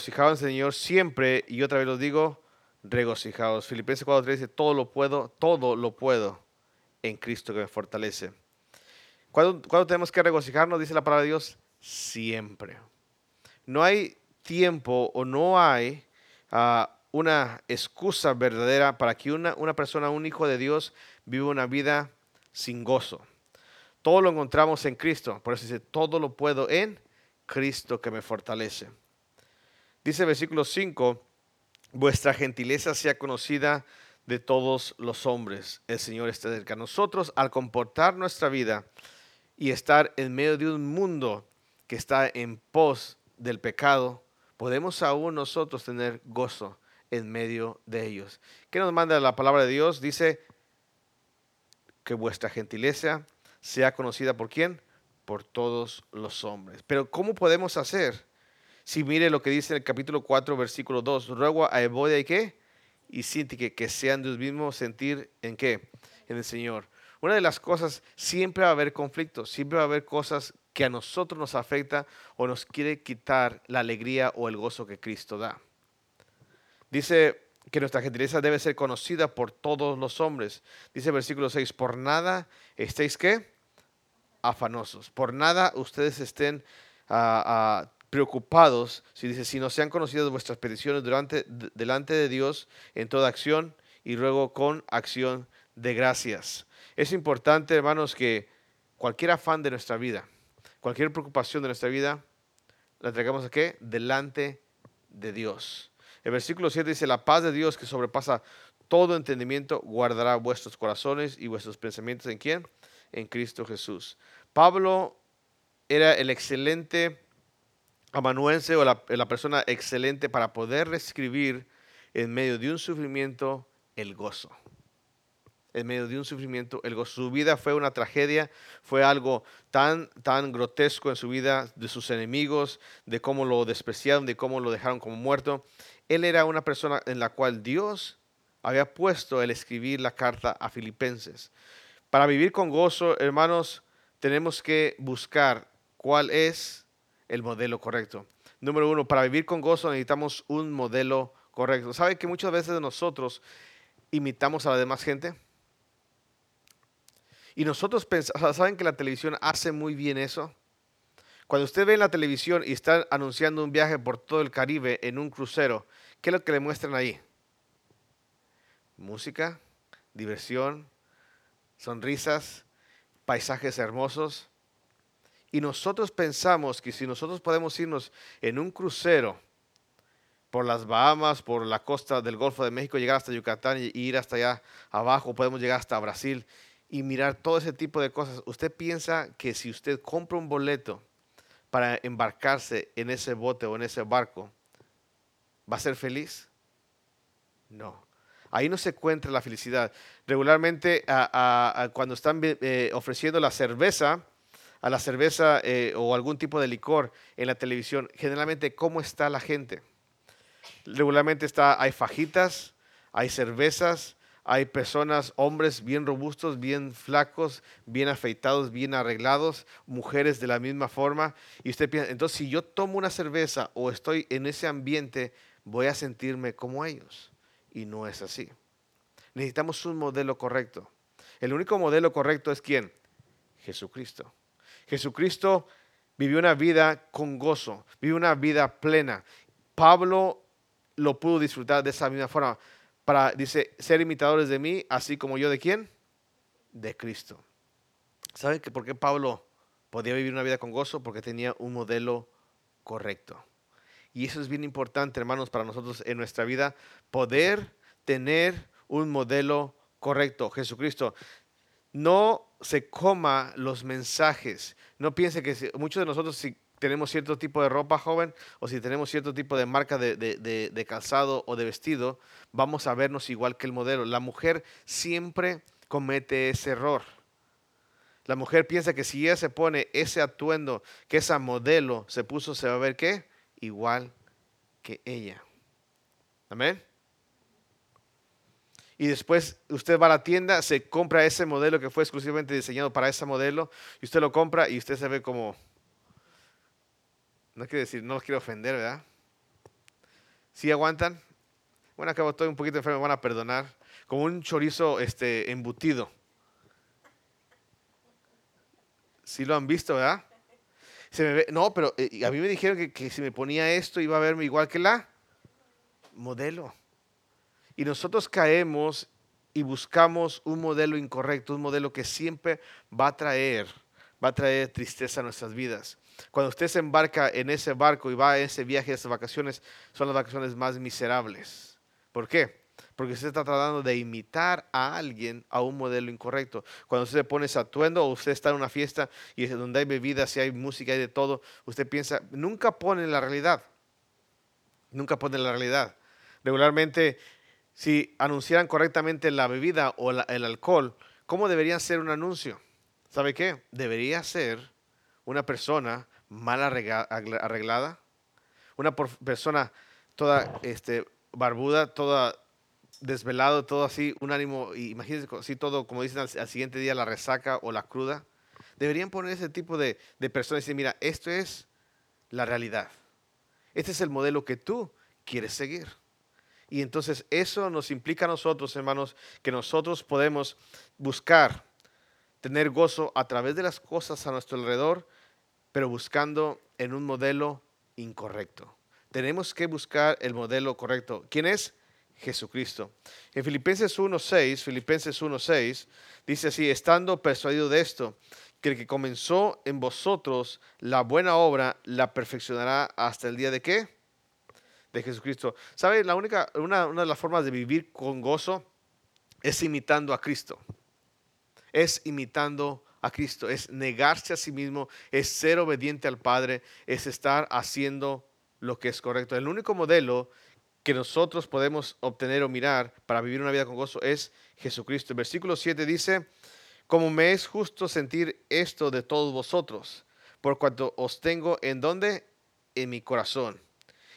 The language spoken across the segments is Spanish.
regocijados en el Señor siempre, y otra vez lo digo, regocijados. Filipenses 4.3 dice, todo lo puedo, todo lo puedo en Cristo que me fortalece. ¿Cuándo, tenemos que regocijarnos? Dice la palabra de Dios, siempre. No hay tiempo o no hay ah, una excusa verdadera para que una, una persona, un hijo de Dios, viva una vida sin gozo. Todo lo encontramos en Cristo. Por eso dice, todo lo puedo en Cristo que me fortalece. Dice versículo 5, vuestra gentileza sea conocida de todos los hombres. El Señor está cerca. Nosotros, al comportar nuestra vida y estar en medio de un mundo que está en pos del pecado, podemos aún nosotros tener gozo en medio de ellos. ¿Qué nos manda la palabra de Dios? Dice que vuestra gentileza sea conocida por quién? Por todos los hombres. Pero ¿cómo podemos hacer? Si mire lo que dice el capítulo 4, versículo 2, ruego a Evodia y qué? Y Sintique que sean de los mismos sentir en qué? En el Señor. Una de las cosas, siempre va a haber conflictos, siempre va a haber cosas que a nosotros nos afecta o nos quiere quitar la alegría o el gozo que Cristo da. Dice que nuestra gentileza debe ser conocida por todos los hombres. Dice versículo 6, por nada estéis qué? Afanosos. Por nada ustedes estén uh, preocupados, si dice, si no sean conocidas vuestras peticiones durante, delante de Dios en toda acción y luego con acción de gracias. Es importante, hermanos, que cualquier afán de nuestra vida, cualquier preocupación de nuestra vida, la traigamos a qué? Delante de Dios. El versículo 7 dice, la paz de Dios que sobrepasa todo entendimiento guardará vuestros corazones y vuestros pensamientos en quién? En Cristo Jesús. Pablo era el excelente amanuense o la, la persona excelente para poder reescribir en medio de un sufrimiento el gozo en medio de un sufrimiento. El gozo. Su vida fue una tragedia, fue algo tan, tan grotesco en su vida de sus enemigos, de cómo lo despreciaron, de cómo lo dejaron como muerto. Él era una persona en la cual Dios había puesto el escribir la carta a Filipenses. Para vivir con gozo, hermanos, tenemos que buscar cuál es el modelo correcto. Número uno, para vivir con gozo necesitamos un modelo correcto. ¿Sabe que muchas veces nosotros imitamos a la demás gente? Y nosotros pensamos, ¿saben que la televisión hace muy bien eso? Cuando usted ve en la televisión y está anunciando un viaje por todo el Caribe en un crucero, ¿qué es lo que le muestran ahí? Música, diversión, sonrisas, paisajes hermosos. Y nosotros pensamos que si nosotros podemos irnos en un crucero por las Bahamas, por la costa del Golfo de México, llegar hasta Yucatán y ir hasta allá abajo, podemos llegar hasta Brasil y mirar todo ese tipo de cosas. ¿Usted piensa que si usted compra un boleto para embarcarse en ese bote o en ese barco, va a ser feliz? No. Ahí no se encuentra la felicidad. Regularmente, cuando están eh, ofreciendo la cerveza, a la cerveza eh, o algún tipo de licor en la televisión, generalmente, ¿cómo está la gente? Regularmente está, hay fajitas, hay cervezas, hay personas, hombres bien robustos, bien flacos, bien afeitados, bien arreglados, mujeres de la misma forma. Y usted piensa, entonces si yo tomo una cerveza o estoy en ese ambiente, voy a sentirme como ellos. Y no es así. Necesitamos un modelo correcto. El único modelo correcto es quién? Jesucristo. Jesucristo vivió una vida con gozo, vivió una vida plena. Pablo lo pudo disfrutar de esa misma forma para, dice, ser imitadores de mí, así como yo de quién? De Cristo. ¿Saben que por qué Pablo podía vivir una vida con gozo? Porque tenía un modelo correcto. Y eso es bien importante, hermanos, para nosotros en nuestra vida, poder tener un modelo correcto. Jesucristo, no se coma los mensajes. No piense que muchos de nosotros si tenemos cierto tipo de ropa joven o si tenemos cierto tipo de marca de, calzado o de vestido, vamos a vernos igual que el modelo. La mujer siempre comete ese error. La mujer piensa que si ella se pone ese atuendo que esa modelo se puso, se va a ver qué? Igual que ella. Amén. Y después usted va a la tienda, se compra ese modelo que fue exclusivamente diseñado para ese modelo, y usted lo compra y usted se ve como, no quiero decir, no los quiero ofender, ¿verdad? ¿Sí aguantan? Bueno, acabo estoy un poquito enfermo, me van a perdonar. Como un chorizo este, embutido. Sí lo han visto, ¿verdad? Se me ve, no, pero eh, a mí me dijeron que, que si me ponía esto iba a verme igual que la modelo. Y nosotros caemos y buscamos un modelo incorrecto, un modelo que siempre va a traer, va a traer tristeza a nuestras vidas. Cuando usted se embarca en ese barco y va a ese viaje, esas vacaciones, son las vacaciones más miserables. ¿Por qué? Porque usted está tratando de imitar a alguien a un modelo incorrecto. Cuando usted se pone ese atuendo o usted está en una fiesta y es donde hay bebidas, y hay música, y de todo, usted piensa, nunca pone la realidad. Nunca pone la realidad. Regularmente, si anunciaran correctamente la bebida o el alcohol, ¿cómo debería ser un anuncio? ¿Sabe qué? Debería ser una persona mal arreglada, una persona toda este, barbuda, toda desvelado, todo así, un ánimo, imagínense así todo, como dicen al, siguiente día, la resaca o la cruda. Deberían poner ese tipo de, de personas y decir, mira, esto es la realidad. Este es el modelo que tú quieres seguir. Y entonces eso nos implica a nosotros, hermanos, que nosotros podemos buscar tener gozo a través de las cosas a nuestro alrededor, pero buscando en un modelo incorrecto. Tenemos que buscar el modelo correcto. ¿Quién es? Jesucristo. En Filipenses 1.6, Filipenses 1.6, dice así, estando persuadido de esto, que el que comenzó en vosotros la buena obra, la perfeccionará hasta el día de qué? De Jesucristo. ¿Sabe? La única, una, una de las formas de vivir con gozo es imitando a Cristo es imitando a Cristo, es negarse a sí mismo, es ser obediente al Padre, es estar haciendo lo que es correcto. El único modelo que nosotros podemos obtener o mirar para vivir una vida con gozo es Jesucristo. El versículo 7 dice, como me es justo sentir esto de todos vosotros, por cuanto os tengo en donde? En mi corazón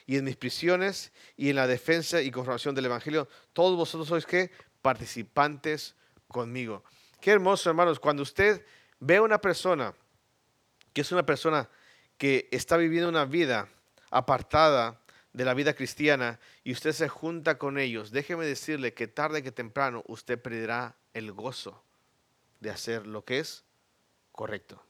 y en mis prisiones y en la defensa y confirmación del Evangelio. Todos vosotros sois que participantes conmigo. Qué hermoso, hermanos, cuando usted ve a una persona que es una persona que está viviendo una vida apartada de la vida cristiana y usted se junta con ellos, déjeme decirle que tarde que temprano usted perderá el gozo de hacer lo que es correcto.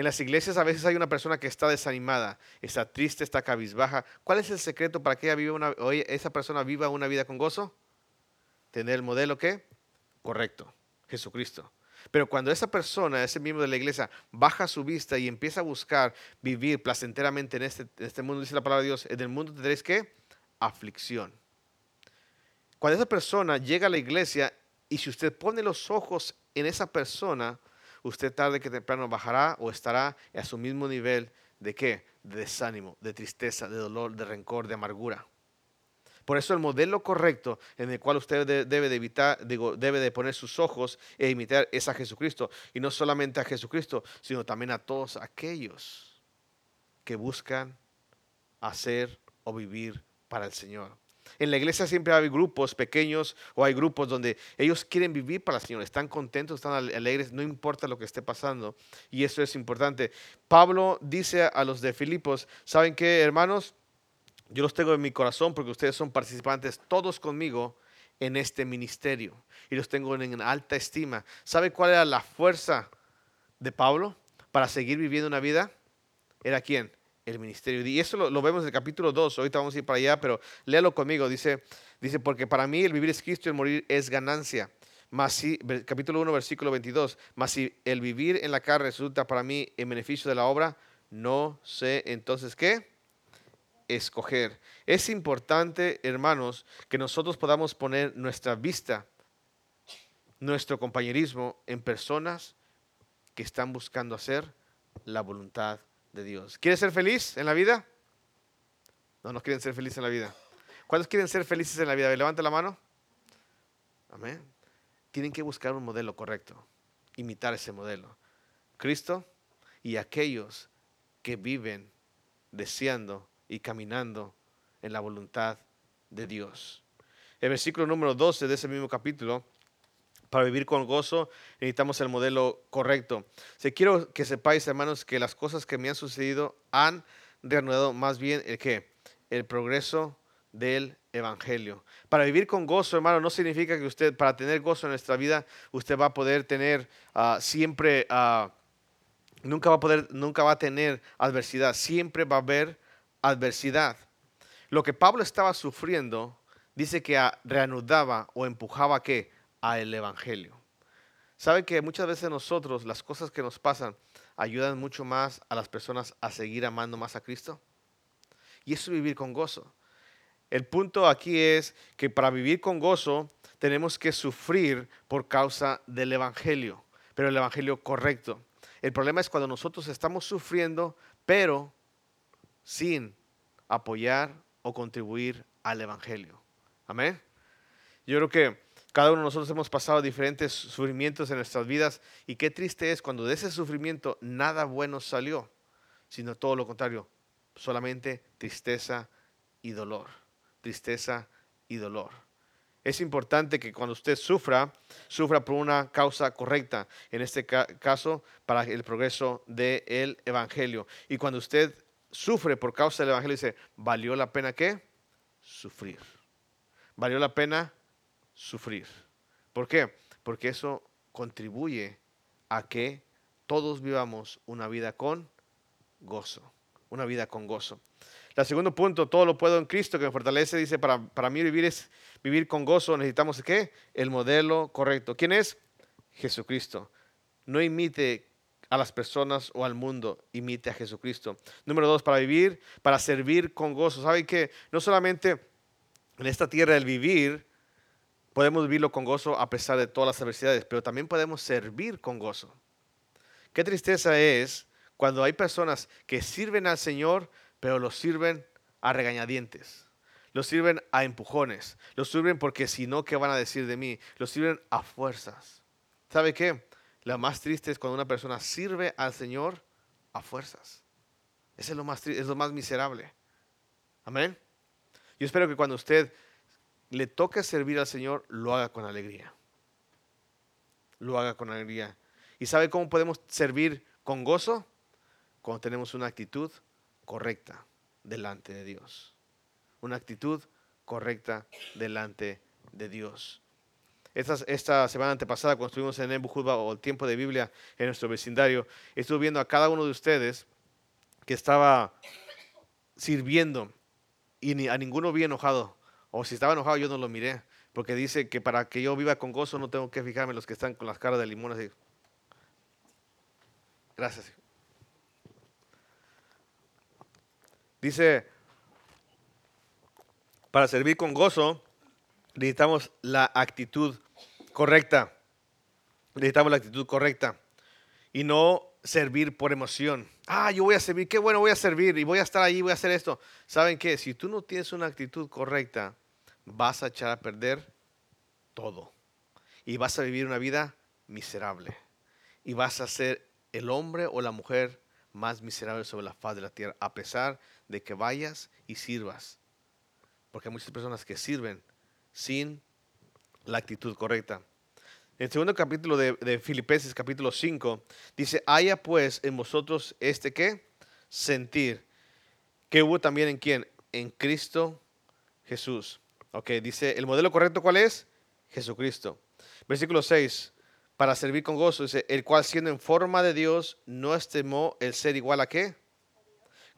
En las iglesias a veces hay una persona que está desanimada, está triste, está cabizbaja. ¿Cuál es el secreto para que ella viva una, esa persona viva una vida con gozo? Tener el modelo que correcto, Jesucristo. Pero cuando esa persona, ese miembro de la iglesia, baja su vista y empieza a buscar vivir placenteramente en este, este mundo, dice la palabra de Dios, en el mundo tendréis que aflicción. Cuando esa persona llega a la iglesia y si usted pone los ojos en esa persona, usted tarde que temprano bajará o estará a su mismo nivel de qué? De desánimo, de tristeza, de dolor, de rencor, de amargura. Por eso el modelo correcto en el cual usted debe de evitar, debe de poner sus ojos e imitar es a Jesucristo. Y no solamente a Jesucristo, sino también a todos aquellos que buscan hacer o vivir para el Señor. En la iglesia siempre hay grupos pequeños o hay grupos donde ellos quieren vivir para el Señor, están contentos, están alegres, no importa lo que esté pasando. Y eso es importante. Pablo dice a los de Filipos, ¿saben qué, hermanos? Yo los tengo en mi corazón porque ustedes son participantes todos conmigo en este ministerio y los tengo en alta estima. ¿Sabe cuál era la fuerza de Pablo para seguir viviendo una vida? ¿Era quién? El ministerio. Y eso lo, vemos en el capítulo 2. Ahorita vamos a ir para allá, pero léalo conmigo. Dice, dice, porque para mí el vivir es Cristo y el morir es ganancia. Si, capítulo 1, versículo 22. Mas si el vivir en la carne resulta para mí en beneficio de la obra, no sé entonces qué escoger. Es importante, hermanos, que nosotros podamos poner nuestra vista, nuestro compañerismo en personas que están buscando hacer la voluntad de Dios. ¿Quieres ser feliz en la vida? No, no quieren ser felices en la vida. ¿Cuántos quieren ser felices en la vida? Levanta la mano. Amén. Tienen que buscar un modelo correcto, imitar ese modelo. Cristo y aquellos que viven deseando y caminando en la voluntad de Dios. El versículo número 12 de ese mismo capítulo, para vivir con gozo necesitamos el modelo correcto. Si quiero que sepáis, hermanos, que las cosas que me han sucedido han reanudado más bien el que el progreso del Evangelio. Para vivir con gozo, hermano, no significa que usted, para tener gozo en nuestra vida, usted va a poder tener ah, siempre, ah, nunca va a poder, nunca va a tener adversidad, siempre va a haber adversidad. Lo que Pablo estaba sufriendo, dice que reanudaba o empujaba que a el Evangelio. ¿Sabe que muchas veces nosotros, las cosas que nos pasan, ayudan mucho más a las personas a seguir amando más a Cristo? Y eso es vivir con gozo. El punto aquí es que para vivir con gozo tenemos que sufrir por causa del Evangelio, pero el Evangelio correcto. El problema es cuando nosotros estamos sufriendo, pero sin apoyar o contribuir al Evangelio. Amén. Yo creo que cada uno de nosotros hemos pasado diferentes sufrimientos en nuestras vidas y qué triste es cuando de ese sufrimiento nada bueno salió, sino todo lo contrario, solamente tristeza y dolor tristeza y dolor. Es importante que cuando usted sufra, sufra por una causa correcta, en este caso para el progreso del Evangelio. Y cuando usted sufre por causa del Evangelio, dice, ¿valió la pena qué? Sufrir. ¿Valió la pena sufrir? ¿Por qué? Porque eso contribuye a que todos vivamos una vida con gozo, una vida con gozo. El segundo punto, todo lo puedo en Cristo que me fortalece, dice, para, para mí vivir es vivir con gozo, necesitamos qué? El modelo correcto. ¿Quién es? Jesucristo. No imite a las personas o al mundo, imite a Jesucristo. Número dos, para vivir, para servir con gozo. ¿Saben que no solamente en esta tierra el vivir, podemos vivirlo con gozo a pesar de todas las adversidades, pero también podemos servir con gozo. Qué tristeza es cuando hay personas que sirven al Señor, pero los sirven a regañadientes. Los sirven a empujones. Los sirven porque si no, ¿qué van a decir de mí? Los sirven a fuerzas. ¿Sabe qué? Lo más triste es cuando una persona sirve al Señor a fuerzas. Ese es lo más, es lo más miserable. Amén. Yo espero que cuando usted le toque servir al Señor, lo haga con alegría. Lo haga con alegría. ¿Y sabe cómo podemos servir con gozo? Cuando tenemos una actitud correcta delante de Dios. Una actitud correcta delante de Dios. Esta, semana antepasada, cuando estuvimos en Ebujuba o el tiempo de Biblia en nuestro vecindario, estuve viendo a cada uno de ustedes que estaba sirviendo y a ninguno vi enojado. O si estaba enojado, yo no lo miré. Porque dice que para que yo viva con gozo no tengo que fijarme en los que están con las caras de limón así. Gracias. Dice, para servir con gozo necesitamos la actitud correcta. Necesitamos la actitud correcta y no servir por emoción. Ah, yo voy a servir, qué bueno voy a servir y voy a estar ahí, voy a hacer esto. ¿Saben qué? Si tú no tienes una actitud correcta, vas a echar a perder todo y vas a vivir una vida miserable y vas a ser el hombre o la mujer más miserable sobre la faz de la tierra, a pesar de que vayas y sirvas. Porque hay muchas personas que sirven sin la actitud correcta. En el segundo capítulo de, Filipenses, capítulo 5, dice, haya pues en vosotros este qué? Sentir. Que hubo también en quién? En Cristo Jesús. Ok, dice, ¿el modelo correcto cuál es? Jesucristo. Versículo 6, para servir con gozo, dice, el cual siendo en forma de Dios, no estimó el ser igual a qué?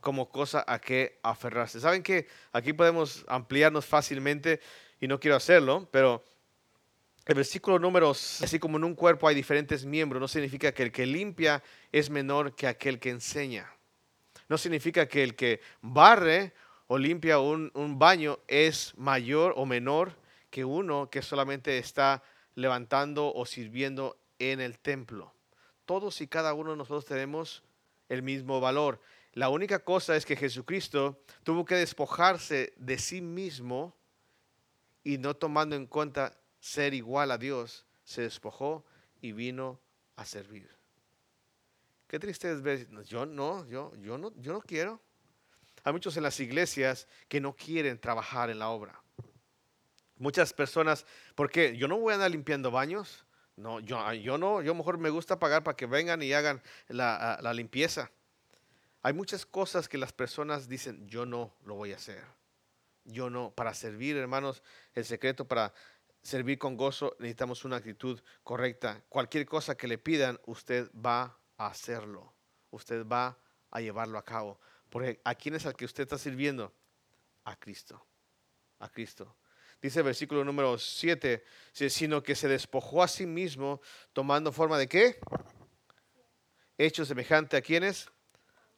como cosa a que aferrarse. ¿Saben que aquí podemos ampliarnos fácilmente y no quiero hacerlo, pero el versículo número, así como en un cuerpo hay diferentes miembros, no significa que el que limpia es menor que aquel que enseña. No significa que el que barre o limpia un, un baño es mayor o menor que uno que solamente está levantando o sirviendo en el templo. Todos y cada uno de nosotros tenemos el mismo valor. La única cosa es que Jesucristo tuvo que despojarse de sí mismo y no tomando en cuenta ser igual a Dios, se despojó y vino a servir. Qué triste es ver, yo no, yo, yo no, yo no quiero. Hay muchos en las iglesias que no quieren trabajar en la obra. Muchas personas, ¿por qué? Yo no voy a andar limpiando baños. No, yo, yo no, yo mejor me gusta pagar para que vengan y hagan la limpieza. Hay muchas cosas que las personas dicen, yo no lo voy a hacer. yo no. Para servir, hermanos, el secreto para servir con gozo necesitamos una actitud correcta. Cualquier cosa que le pidan, usted va a hacerlo. Usted va a llevarlo a cabo. Porque ¿a quién es al que usted está sirviendo? A Cristo. A Cristo. Dice el versículo número 7, sino que se despojó a sí mismo tomando forma de qué? Hecho semejante a quienes?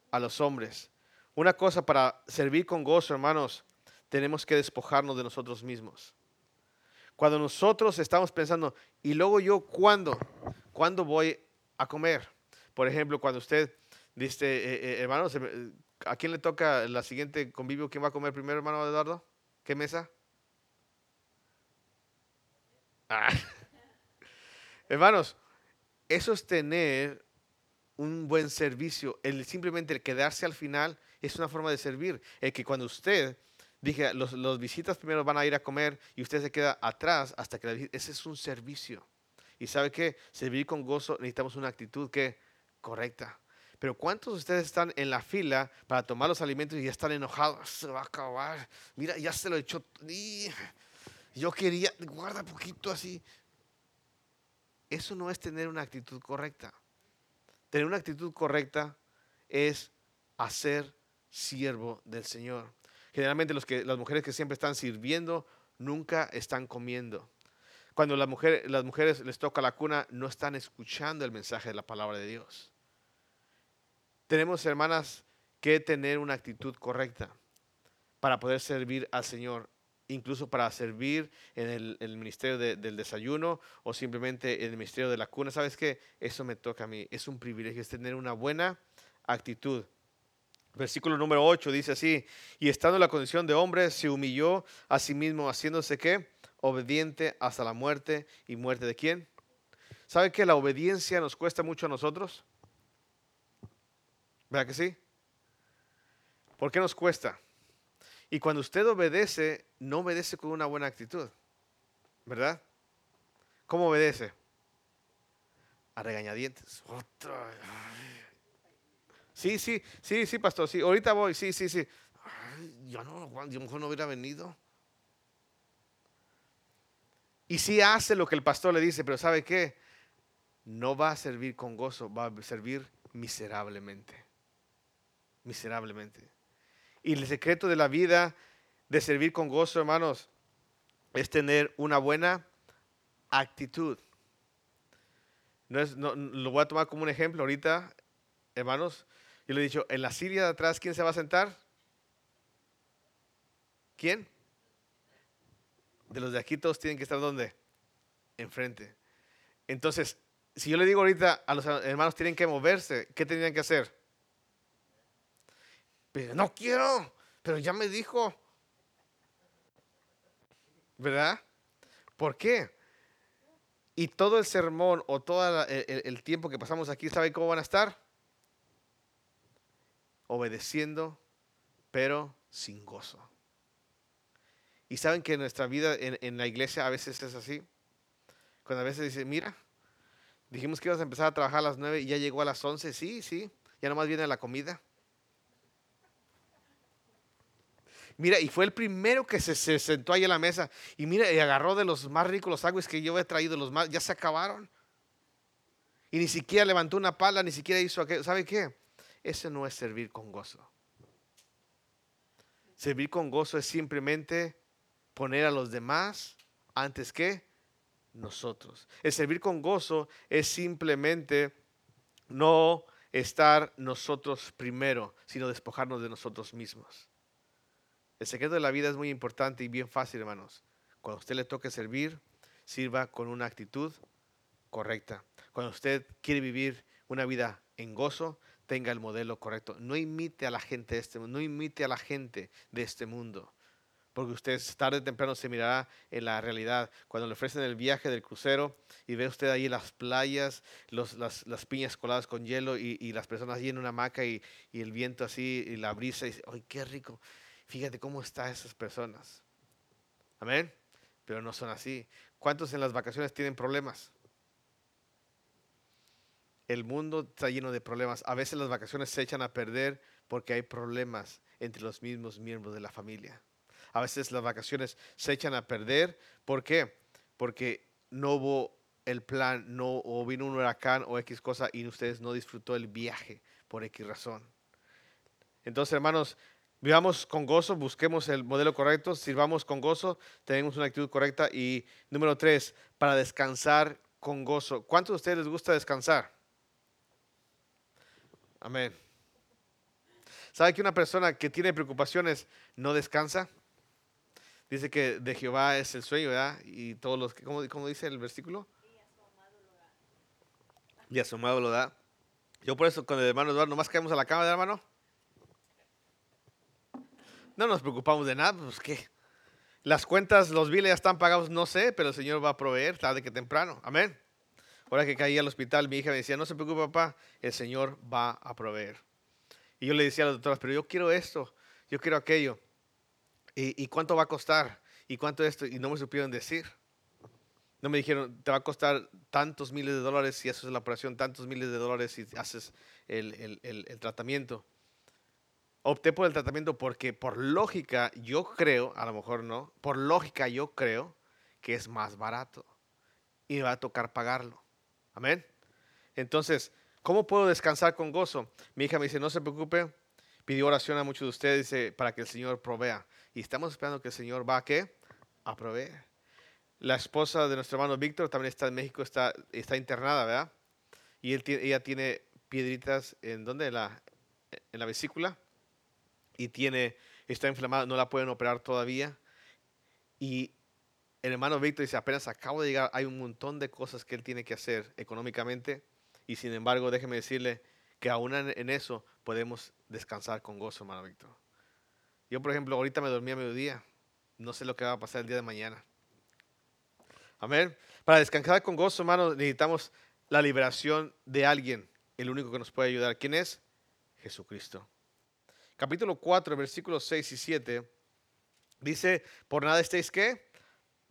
A los hombres. Una cosa para servir con gozo, hermanos, tenemos que despojarnos de nosotros mismos. Cuando nosotros estamos pensando, y luego yo, ¿cuándo? ¿Cuándo voy a comer? Por ejemplo, cuando usted dice, eh, eh, hermanos, ¿a quién le toca la siguiente convivio? ¿Quién va a comer primero, hermano Eduardo? ¿Qué mesa? Ah. Hermanos, eso es tener un buen servicio. El simplemente el quedarse al final es una forma de servir. El que cuando usted dije, los, los visitas primero van a ir a comer y usted se queda atrás hasta que la ese es un servicio. Y sabe que servir con gozo necesitamos una actitud que correcta. Pero ¿cuántos de ustedes están en la fila para tomar los alimentos y ya están enojados? Se va a acabar. Mira, ya se lo echó. Yo quería, guarda poquito así. Eso no es tener una actitud correcta. Tener una actitud correcta es hacer siervo del Señor. Generalmente los que, las mujeres que siempre están sirviendo nunca están comiendo. Cuando mujeres, las mujeres les toca la cuna, no están escuchando el mensaje de la palabra de Dios. Tenemos, hermanas, que tener una actitud correcta para poder servir al Señor incluso para servir en el, ministerio del desayuno o simplemente en el ministerio de la cuna. ¿Sabes qué? Eso me toca a mí. Es un privilegio, es tener una buena actitud. Versículo número 8 dice así, y estando en la condición de hombre, se humilló a sí mismo, haciéndose qué? Obediente hasta la muerte. ¿Y muerte de quién? ¿Sabe que la obediencia nos cuesta mucho a nosotros? ¿Verdad que sí? ¿Por qué nos cuesta? Y cuando usted obedece, no obedece con una buena actitud, ¿verdad? ¿Cómo obedece? A regañadientes. Sí, sí, sí, sí, pastor, sí, ahorita voy, sí, sí, sí. yo no, yo mejor no hubiera venido. Y sí hace lo que el pastor le dice, pero ¿sabe qué? No va a servir con gozo, va a servir miserablemente. Miserablemente. Y el secreto de la vida de servir con gozo, hermanos, es tener una buena actitud. No es, no, lo voy a tomar como un ejemplo ahorita, hermanos. Yo le he dicho, en la Siria de atrás, ¿quién se va a sentar? ¿Quién? De los de aquí todos tienen que estar ¿dónde? Enfrente. Entonces, si yo le digo ahorita a los hermanos tienen que moverse, ¿qué tendrían que hacer? No quiero, pero ya me dijo. ¿Verdad? ¿Por qué? Y todo el sermón o todo el, tiempo que pasamos aquí, ¿saben cómo van a estar? Obedeciendo, pero sin gozo. Y saben que nuestra vida en, en, la iglesia a veces es así. Cuando a veces dice, mira, dijimos que ibas a empezar a trabajar a las nueve y ya llegó a las once, sí, sí, ya nomás viene la comida. Mira, y fue el primero que se, sentó ahí a la mesa. Y mira, y agarró de los más ricos los aguas que yo he traído, los más, ya se acabaron. Y ni siquiera levantó una pala, ni siquiera hizo aquello. ¿Sabe qué? Ese no es servir con gozo. Servir con gozo es simplemente poner a los demás antes que nosotros. El servir con gozo es simplemente no estar nosotros primero, sino despojarnos de nosotros mismos. El secreto de la vida es muy importante y bien fácil, hermanos. Cuando usted le toque servir, sirva con una actitud correcta. Cuando usted quiere vivir una vida en gozo, tenga el modelo correcto. No imite a la gente de este mundo, no imite a la gente de este mundo. Porque usted tarde o temprano se mirará en la realidad. Cuando le ofrecen el viaje del crucero y ve usted ahí las playas, las, piñas coladas con hielo y, las personas allí en una hamaca y, y, el viento así y la brisa y dice, ¡ay, qué rico! Fíjate cómo están esas personas. Amén. Pero no son así. ¿Cuántos en las vacaciones tienen problemas? El mundo está lleno de problemas. A veces las vacaciones se echan a perder porque hay problemas entre los mismos miembros de la familia. a veces las vacaciones se echan a perder. ¿Por qué? Porque no hubo el plan, no o vino un huracán o X cosa y ustedes no disfrutó el viaje por X razón. Entonces, hermanos, vivamos con gozo, busquemos el modelo correcto, sirvamos con gozo, tenemos una actitud correcta. Y número tres, para descansar con gozo. ¿Cuántos de ustedes les gusta descansar? Amén. ¿Sabe que una persona que tiene preocupaciones no descansa? Dice que de Jehová es el sueño, ¿verdad? Y todos los que, ¿cómo, dice el versículo? Y asomado lo da. Yo por eso con el hermano Eduardo nomás caemos a la cama, hermano. No nos preocupamos de nada, pues qué. Las cuentas, los biles ya están pagados, no sé, pero el Señor va a proveer tarde que temprano. Amén. Ahora que caí al hospital, mi hija me decía, no se preocupe, papá, el Señor va a proveer. Y yo le decía a las doctoras, pero yo quiero esto, yo quiero aquello. ¿Y, cuánto va a costar? ¿Y cuánto esto? Y no me supieron decir. No me dijeron, te va a costar tantos miles de dólares si haces la operación, tantos miles de dólares si haces el, el tratamiento. Opté por el tratamiento porque por lógica yo creo, a lo mejor no, por lógica yo creo que es más barato y me va a tocar pagarlo. Amén. Entonces, ¿Cómo puedo descansar con gozo? Mi hija me dice, no se preocupe, pidió oración a muchos de ustedes dice, para que el Señor provea. Y estamos esperando que el Señor va a qué? A proveer. La esposa de nuestro hermano Víctor también está en México, está, internada, ¿verdad? Y ella tiene piedritas en donde? En en la vesícula. Y tiene, está inflamada, no la pueden operar todavía. Y el hermano Víctor dice, apenas acabo de llegar, hay un montón de cosas que él tiene que hacer económicamente y sin embargo, déjeme decirle que aún en eso podemos descansar con gozo, hermano Víctor. Yo, por ejemplo, ahorita me dormí a mediodía. No sé lo que va a pasar el día de mañana. Amén. Para descansar con gozo, hermano, necesitamos la liberación de alguien. El único que nos puede ayudar. ¿Quién es? Jesucristo. Capítulo 4, versículos 6 y 7. Dice, por nada estéis qué?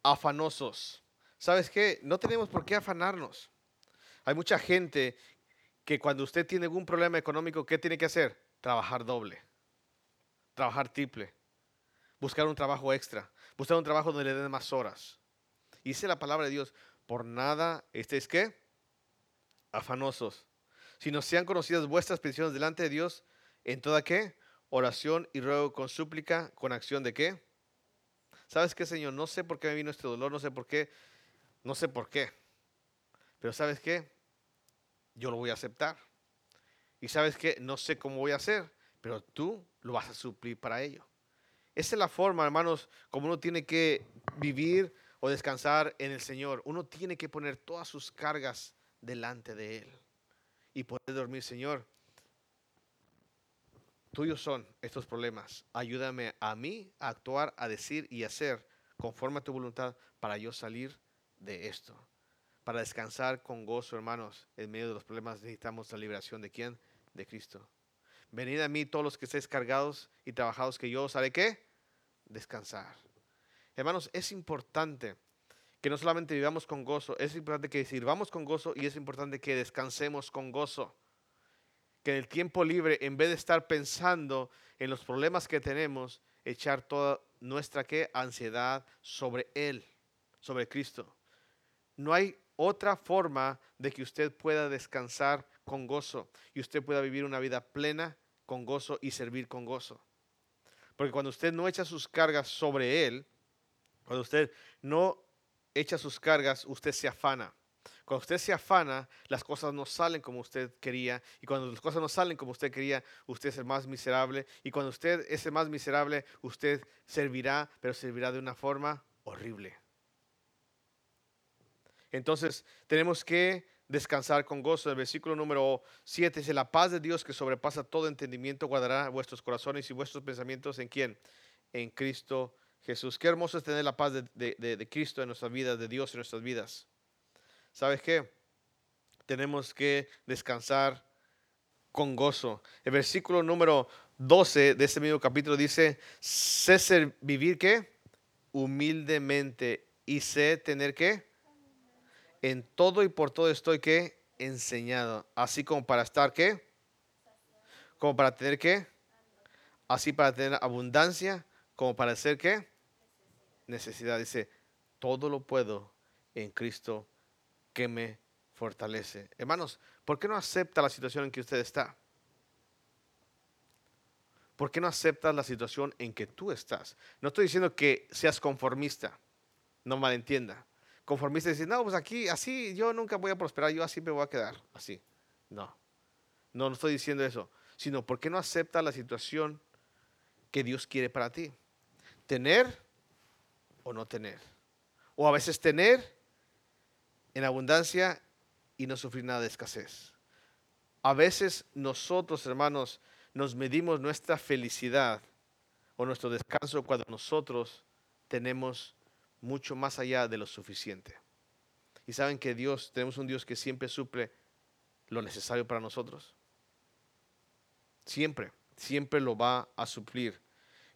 Afanosos. ¿Sabes qué? No tenemos por qué afanarnos. Hay mucha gente que cuando usted tiene algún problema económico, ¿qué tiene que hacer? Trabajar doble, trabajar triple, buscar un trabajo extra, buscar un trabajo donde le den más horas. Y dice la palabra de Dios, por nada estéis qué? Afanosos. Si no sean conocidas vuestras peticiones delante de Dios, en toda qué? Oración y ruego con súplica, con acción de qué? ¿Sabes qué, Señor? No sé por qué me vino este dolor, no sé por qué, no sé por qué. Pero ¿sabes qué? yo lo voy a aceptar. Y sabes que no sé cómo voy a hacer, pero tú lo vas a suplir para ello. Esa es la forma, hermanos, como uno tiene que vivir o descansar en el Señor. Uno tiene que poner todas sus cargas delante de Él y poder dormir, Señor. Tuyos son estos problemas. Ayúdame a mí a actuar, a decir y hacer conforme a tu voluntad para yo salir de esto para descansar con gozo, hermanos. En medio de los problemas necesitamos la liberación de quién? De Cristo. Venid a mí todos los que estéis cargados y trabajados, que yo os haré qué? Descansar. Hermanos, es importante que no solamente vivamos con gozo, es importante que sirvamos con gozo y es importante que descansemos con gozo. Que en el tiempo libre, en vez de estar pensando en los problemas que tenemos, echar toda nuestra ¿qué? ansiedad sobre Él, sobre Cristo. No hay otra forma de que usted pueda descansar con gozo y usted pueda vivir una vida plena con gozo y servir con gozo. Porque cuando usted no echa sus cargas sobre Él, cuando usted no echa sus cargas, usted se afana. Cuando usted se afana, las cosas no salen como usted quería. Y cuando las cosas no salen como usted quería, usted es el más miserable. Y cuando usted es el más miserable, usted servirá, pero servirá de una forma horrible. Entonces tenemos que descansar con gozo. El versículo número 7 dice, la paz de Dios que sobrepasa todo entendimiento guardará vuestros corazones y vuestros pensamientos en quién? En Cristo Jesús. Qué hermoso es tener la paz de, Cristo en nuestras vidas, de Dios en nuestras vidas. ¿Sabes qué? Tenemos que descansar con gozo. El versículo número 12 de este mismo capítulo dice, sé vivir qué? Humildemente y sé tener qué? en todo y por todo estoy que enseñado, así como para estar qué, como para tener qué, así para tener abundancia, como para ser qué, necesidad. Dice, todo lo puedo en Cristo que me fortalece. Hermanos, ¿por qué no acepta la situación en que usted está? ¿Por qué no aceptas la situación en que tú estás? No estoy diciendo que seas conformista, no malentienda. Conformista decir, no, pues aquí, así yo nunca voy a prosperar, yo así me voy a quedar, así. No, no, no estoy diciendo eso, sino ¿por qué no aceptas la situación que Dios quiere para ti? Tener o no tener. O a veces tener en abundancia y no sufrir nada de escasez. A veces nosotros, hermanos, nos medimos nuestra felicidad o nuestro descanso cuando nosotros tenemos mucho más allá de lo suficiente. Y saben que Dios, tenemos un Dios que siempre suple lo necesario para nosotros. Siempre, siempre lo va a suplir.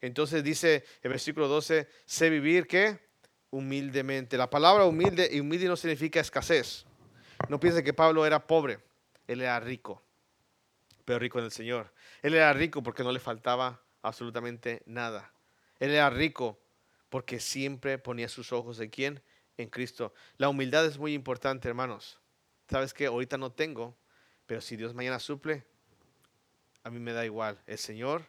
Entonces dice el versículo 12, sé vivir que humildemente. La palabra humilde y humilde no significa escasez. No piense que Pablo era pobre, él era rico, pero rico en el Señor. Él era rico porque no le faltaba absolutamente nada. Él era rico porque siempre ponía sus ojos en quién? En Cristo. La humildad es muy importante, hermanos. Sabes que ahorita no tengo, pero si Dios mañana suple, a mí me da igual. El Señor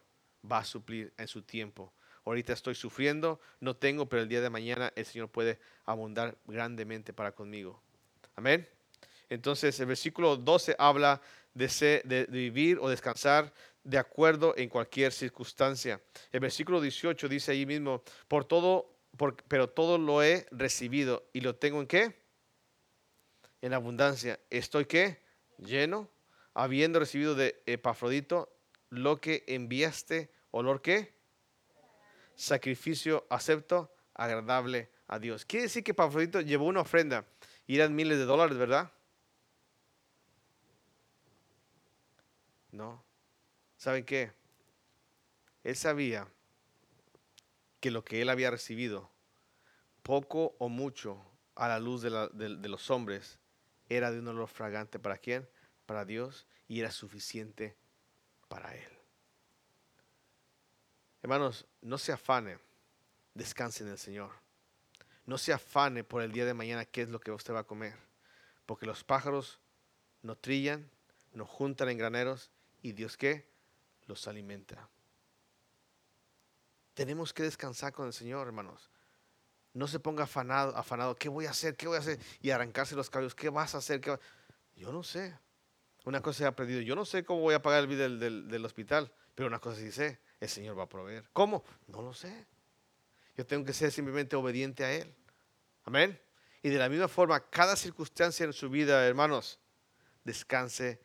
va a suplir en su tiempo. Ahorita estoy sufriendo, no tengo, pero el día de mañana el Señor puede abundar grandemente para conmigo. Amén. Entonces el versículo 12 habla de, vivir o descansar de acuerdo en cualquier circunstancia. El versículo 18 dice ahí mismo, por todo, pero todo lo he recibido y lo tengo en qué? En abundancia. ¿Estoy qué? Lleno, habiendo recibido de Epafrodito lo que enviaste, olor qué? Sacrificio acepto, agradable a Dios. Quiere decir que Epafrodito llevó una ofrenda y eran miles de dólares, ¿verdad? No. ¿Saben qué? Él sabía que lo que él había recibido, poco o mucho a la luz de, los hombres, era de un olor fragante para quién? Para Dios y era suficiente para él. Hermanos, no se afane, descanse en el Señor. No se afane por el día de mañana qué es lo que usted va a comer, porque los pájaros no trillan, no juntan en graneros y Dios qué? Los alimenta. Tenemos que descansar con el Señor, hermanos. No se ponga afanado, afanado, ¿qué voy a hacer? ¿Qué voy a hacer? Y arrancarse los cabellos, ¿qué vas a hacer? Yo no sé. Una cosa he aprendido, yo no sé cómo voy a pagar el bill del, del, hospital, pero una cosa sí sé, el Señor va a proveer. ¿Cómo? No lo sé. Yo tengo que ser simplemente obediente a Él. Amén. Y de la misma forma, cada circunstancia en su vida, hermanos, descanse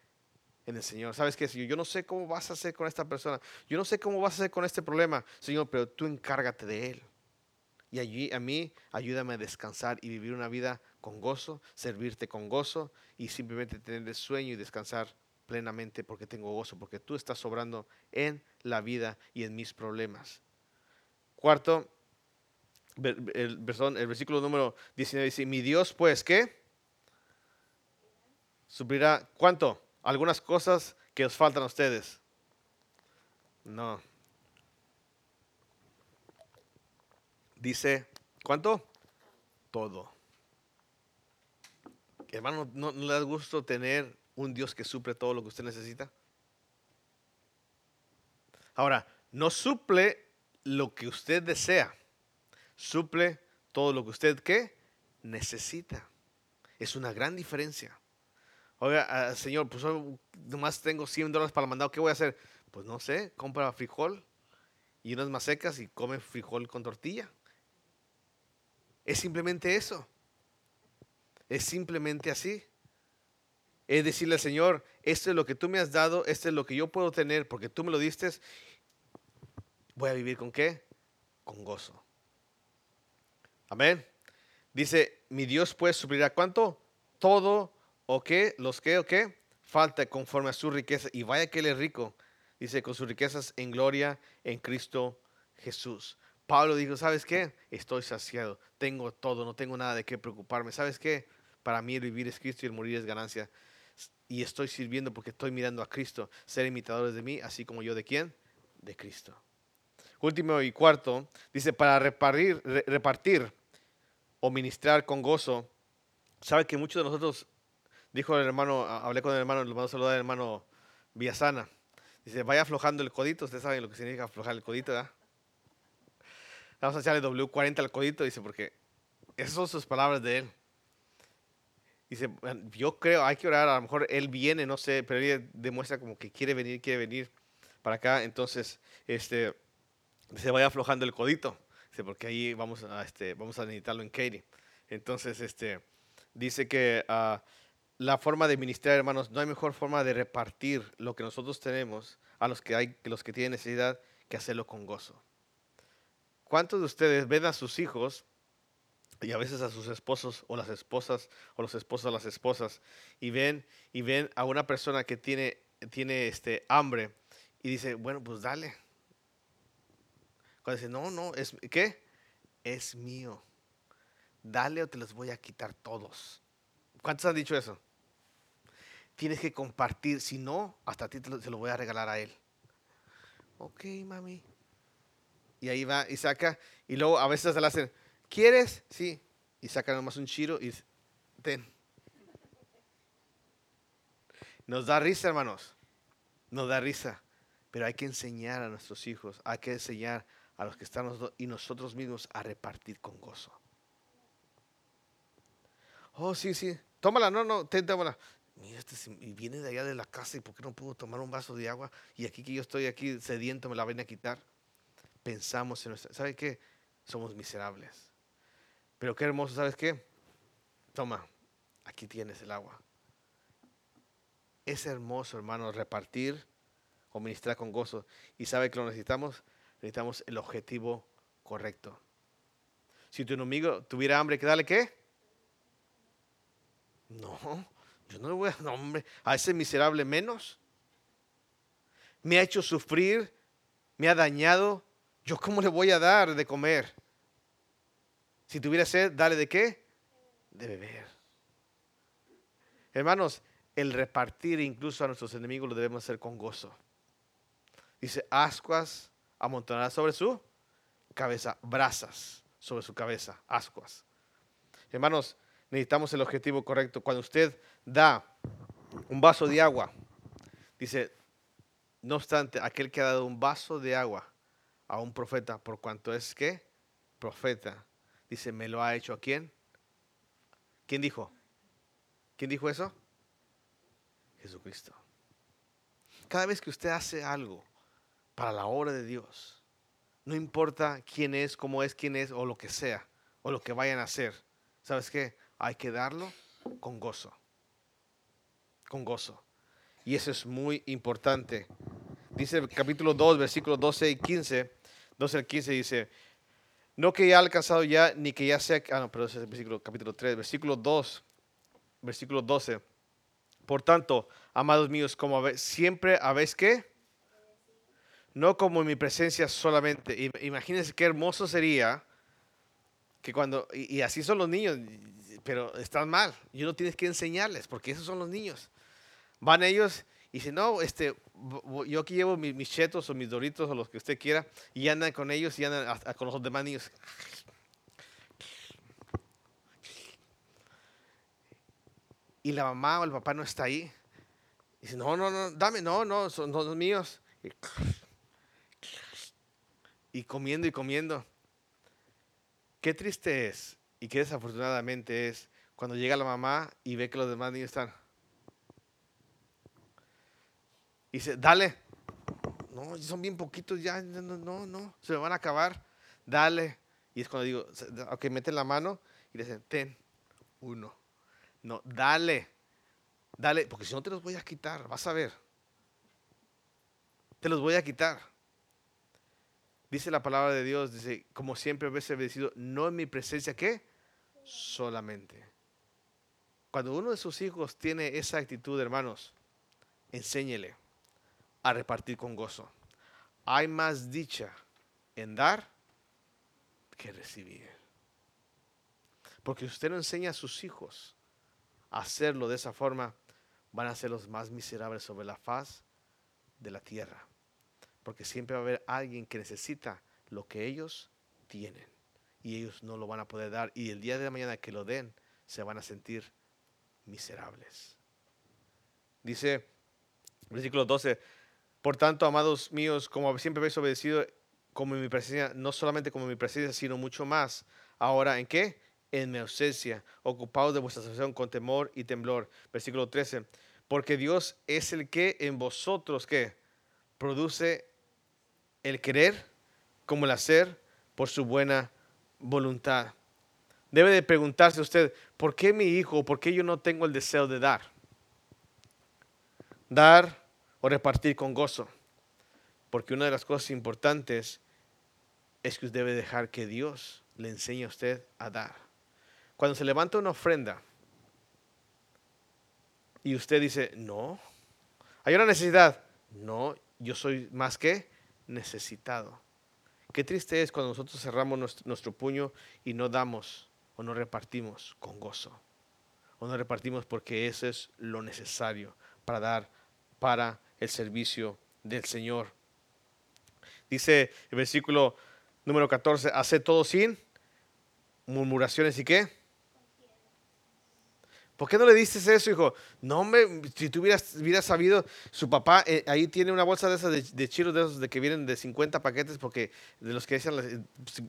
en el Señor. ¿Sabes qué, Señor? Yo no sé cómo vas a hacer con esta persona. Yo no sé cómo vas a hacer con este problema, Señor, pero tú encárgate de él. Y allí a mí ayúdame a descansar y vivir una vida con gozo, servirte con gozo y simplemente tener el sueño y descansar plenamente porque tengo gozo, porque tú estás sobrando en la vida y en mis problemas. Cuarto, el, versículo número 19 dice, mi Dios pues, ¿qué? Suplirá, ¿cuánto? algunas cosas que os faltan a ustedes. No. Dice, ¿cuánto? Todo. Hermano, ¿no, le da gusto tener un Dios que suple todo lo que usted necesita? Ahora, no suple lo que usted desea, suple todo lo que usted ¿qué? necesita. Es una gran diferencia. Oiga, ah, señor, pues nomás tengo 100 dólares para el mandado, ¿qué voy a hacer? Pues no sé, compra frijol y unas secas y come frijol con tortilla. Es simplemente eso. Es simplemente así. Es decirle al Señor, esto es lo que tú me has dado, esto es lo que yo puedo tener porque tú me lo diste. Voy a vivir con qué? Con gozo. Amén. Dice, mi Dios pues suplirá cuánto? Todo ¿O qué? ¿Los qué o qué? Falta conforme a su riqueza. Y vaya que él es rico. Dice, con sus riquezas en gloria en Cristo Jesús. Pablo dijo, ¿sabes qué? Estoy saciado. Tengo todo, no tengo nada de qué preocuparme. ¿Sabes qué? Para mí el vivir es Cristo y el morir es ganancia. Y estoy sirviendo porque estoy mirando a Cristo. Ser imitadores de mí, así como yo de quién? De Cristo. último y cuarto, dice, para repartir, re- repartir o ministrar con gozo. Sabe que muchos de nosotros, dijo el hermano, hablé con el hermano, le mando a saludar al hermano Villasana. Dice, vaya aflojando el codito. Ustedes saben lo que significa aflojar el codito, ¿verdad? Vamos a echarle W40 al codito, dice, porque esas son sus palabras de él. Dice, "Bueno, yo creo, hay que orar, a lo mejor él viene, no sé, pero él demuestra como que quiere venir, quiere venir para acá. Entonces, este, se vaya aflojando el codito, dice, porque ahí vamos a, este, vamos a necesitarlo en Katie. Entonces, este, dice que ah, la forma de ministrar, hermanos, no hay mejor forma de repartir lo que nosotros tenemos a los que hay, los que tienen necesidad, que hacerlo con gozo. ¿Cuántos de ustedes ven a sus hijos y a veces a sus esposos o las esposas o los esposos a las esposas y ven y ven a una persona que tiene tiene este hambre y dice, bueno, pues dale. Cuando dice, no, no, es ¿qué? Es mío. Dale o te los voy a quitar todos. ¿Cuántos han dicho eso? Tienes que compartir, si no, hasta a ti te lo, se lo voy a regalar a él. Ok, mami. Y ahí va y saca, y luego a veces se le hacen, ¿quieres? Sí. Y saca nomás un chiro y ten. Nos da risa, hermanos. Nos da risa. Pero hay que enseñar a nuestros hijos, hay que enseñar a los que están nosotros y nosotros mismos a repartir con gozo. Oh, sí, sí. Tómala, no, no, ten, tómala. Mira, este viene de allá de la casa y ¿por qué no puedo tomar un vaso de agua? Y aquí que yo estoy aquí sediento me la ven a quitar. Pensamos en nuestra... ¿Sabe qué? Somos miserables. Pero qué hermoso, ¿sabes qué? Toma, aquí tienes el agua. Es hermoso, hermano, repartir o ministrar con gozo. Y sabe que lo necesitamos, necesitamos el objetivo correcto. Si tu enemigo tuviera hambre, ¿qué dale qué? No, yo no le voy a no, hombre, a ese miserable menos. Me ha hecho sufrir, me ha dañado. ¿Yo cómo le voy a dar de comer? Si tuviera sed, dale de qué? De beber. Hermanos, el repartir incluso a nuestros enemigos lo debemos hacer con gozo. Dice, ascuas amontonará sobre su cabeza, brasas sobre su cabeza, ascuas. Hermanos, necesitamos el objetivo correcto. Cuando usted da un vaso de agua, dice, no obstante, aquel que ha dado un vaso de agua a un profeta, por cuanto es que profeta, dice, me lo ha hecho a quién? ¿Quién dijo? ¿Quién dijo eso? Jesucristo. Cada vez que usted hace algo para la obra de Dios, no importa quién es, cómo es, quién es, o lo que sea, o lo que vayan a hacer, ¿sabes qué? Hay que darlo con gozo. Con gozo. Y eso es muy importante. Dice el capítulo 2, versículos 12 y 15. 12 al 15 dice, no que ya ha alcanzado ya, ni que ya sea, ah, no, perdón, ese es el versículo, capítulo 3, versículo 2, versículo 12. Por tanto, amados míos, como habe- siempre habéis que, no como en mi presencia solamente. Im- Imagínense qué hermoso sería que cuando, y, y así son los niños, pero están mal, y uno tienes que enseñarles, porque esos son los niños. Van ellos y dicen, no, este, yo aquí llevo mi- mis chetos o mis doritos o los que usted quiera, y andan con ellos y andan con los demás niños. Y la mamá o el papá no está ahí. Dice, no, no, no, dame, no, no, son los míos. Y, y comiendo y comiendo. Qué triste es y qué desafortunadamente es cuando llega la mamá y ve que los demás niños están. Dice, dale. No, son bien poquitos ya, no, no, se me van a acabar. Dale. Y es cuando digo, ok, meten la mano y le dicen, ten, uno. No, dale. Dale, porque si no te los voy a quitar, vas a ver. Te los voy a quitar. Dice la palabra de Dios, dice, como siempre habéis obedecido, no en mi presencia, ¿qué? Solamente. Cuando uno de sus hijos tiene esa actitud, hermanos, enséñele a repartir con gozo. Hay más dicha en dar que recibir. Porque usted no enseña a sus hijos a hacerlo de esa forma, van a ser los más miserables sobre la faz de la tierra. Porque siempre va a haber alguien que necesita lo que ellos tienen. Y ellos no lo van a poder dar. Y el día de mañana que lo den, se van a sentir miserables. Dice, versículo 12, por tanto, amados míos, como siempre habéis obedecido, como en mi presencia, no solamente como en mi presencia, sino mucho más. Ahora, ¿en qué? En mi ausencia, ocupados de vuestra salvación con temor y temblor. Versículo 13, porque Dios es el que en vosotros, ¿qué? Produce el querer como el hacer por su buena voluntad. Debe de preguntarse usted, ¿por qué mi hijo, por qué yo no tengo el deseo de dar? Dar o repartir con gozo. Porque una de las cosas importantes es que usted debe dejar que Dios le enseñe a usted a dar. Cuando se levanta una ofrenda y usted dice, no, hay una necesidad. No, yo soy más que necesitado. Qué triste es cuando nosotros cerramos nuestro, puño y no damos o no repartimos con gozo. O no repartimos porque eso es lo necesario para dar para el servicio del Señor. Dice el versículo número 14, hace todo sin murmuraciones y qué. ¿Por qué no le dices eso, hijo? No, me, si tú hubieras, sabido, su papá eh, ahí tiene una bolsa de esas de, de chiros, de esos de que vienen de 50 paquetes, porque de los que decían eh,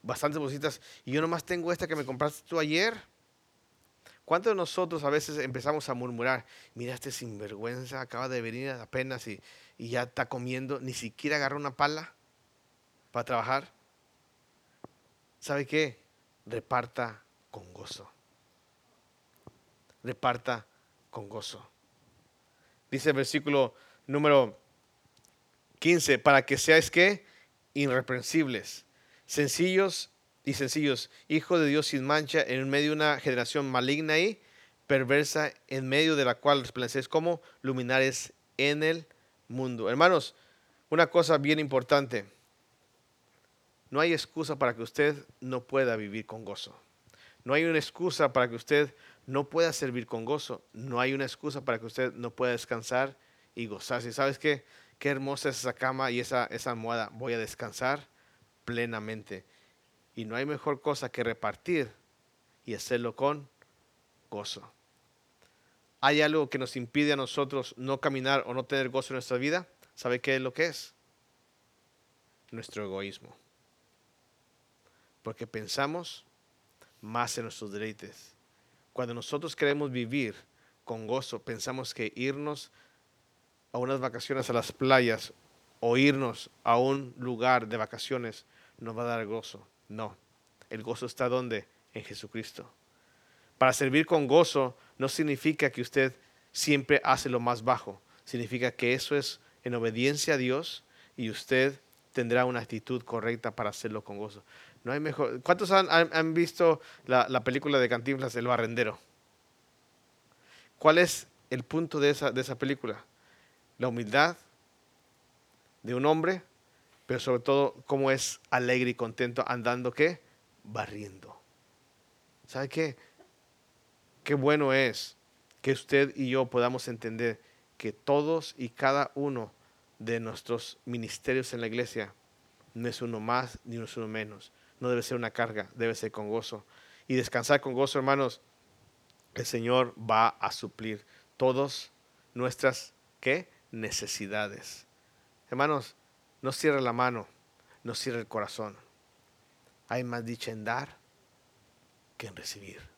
bastantes bolsitas, y yo nomás tengo esta que me compraste tú ayer. ¿Cuántos de nosotros a veces empezamos a murmurar? Mira, este sinvergüenza acaba de venir apenas y, ya está comiendo, ni siquiera agarró una pala para trabajar. ¿Sabe qué? Reparta con gozo reparta con gozo. Dice el versículo número 15, para que seáis que irreprensibles, sencillos y sencillos, hijos de Dios sin mancha, en medio de una generación maligna y perversa, en medio de la cual resplandecéis como luminares en el mundo. Hermanos, una cosa bien importante, no hay excusa para que usted no pueda vivir con gozo. No hay una excusa para que usted no pueda servir con gozo. No hay una excusa para que usted no pueda descansar y gozarse. ¿Sabes qué? Qué hermosa es esa cama y esa, esa almohada. Voy a descansar plenamente. Y no hay mejor cosa que repartir y hacerlo con gozo. ¿Hay algo que nos impide a nosotros no caminar o no tener gozo en nuestra vida? ¿Sabe qué es lo que es? Nuestro egoísmo. Porque pensamos más en nuestros deleites cuando nosotros queremos vivir con gozo, pensamos que irnos a unas vacaciones a las playas o irnos a un lugar de vacaciones nos va a dar gozo. No, el gozo está donde? En Jesucristo. Para servir con gozo no significa que usted siempre hace lo más bajo, significa que eso es en obediencia a Dios y usted tendrá una actitud correcta para hacerlo con gozo. No hay mejor. ¿Cuántos han, visto la, película de Cantinflas, El Barrendero? ¿Cuál es el punto de esa, de esa película? La humildad de un hombre, pero sobre todo cómo es alegre y contento andando, ¿qué? Barriendo. ¿Sabe qué? Qué bueno es que usted y yo podamos entender que todos y cada uno de nuestros ministerios en la iglesia no es uno más ni uno menos no debe ser una carga, debe ser con gozo. Y descansar con gozo, hermanos, el Señor va a suplir todas nuestras ¿qué? necesidades. Hermanos, no cierre la mano, no cierre el corazón. Hay más dicha en dar que en recibir.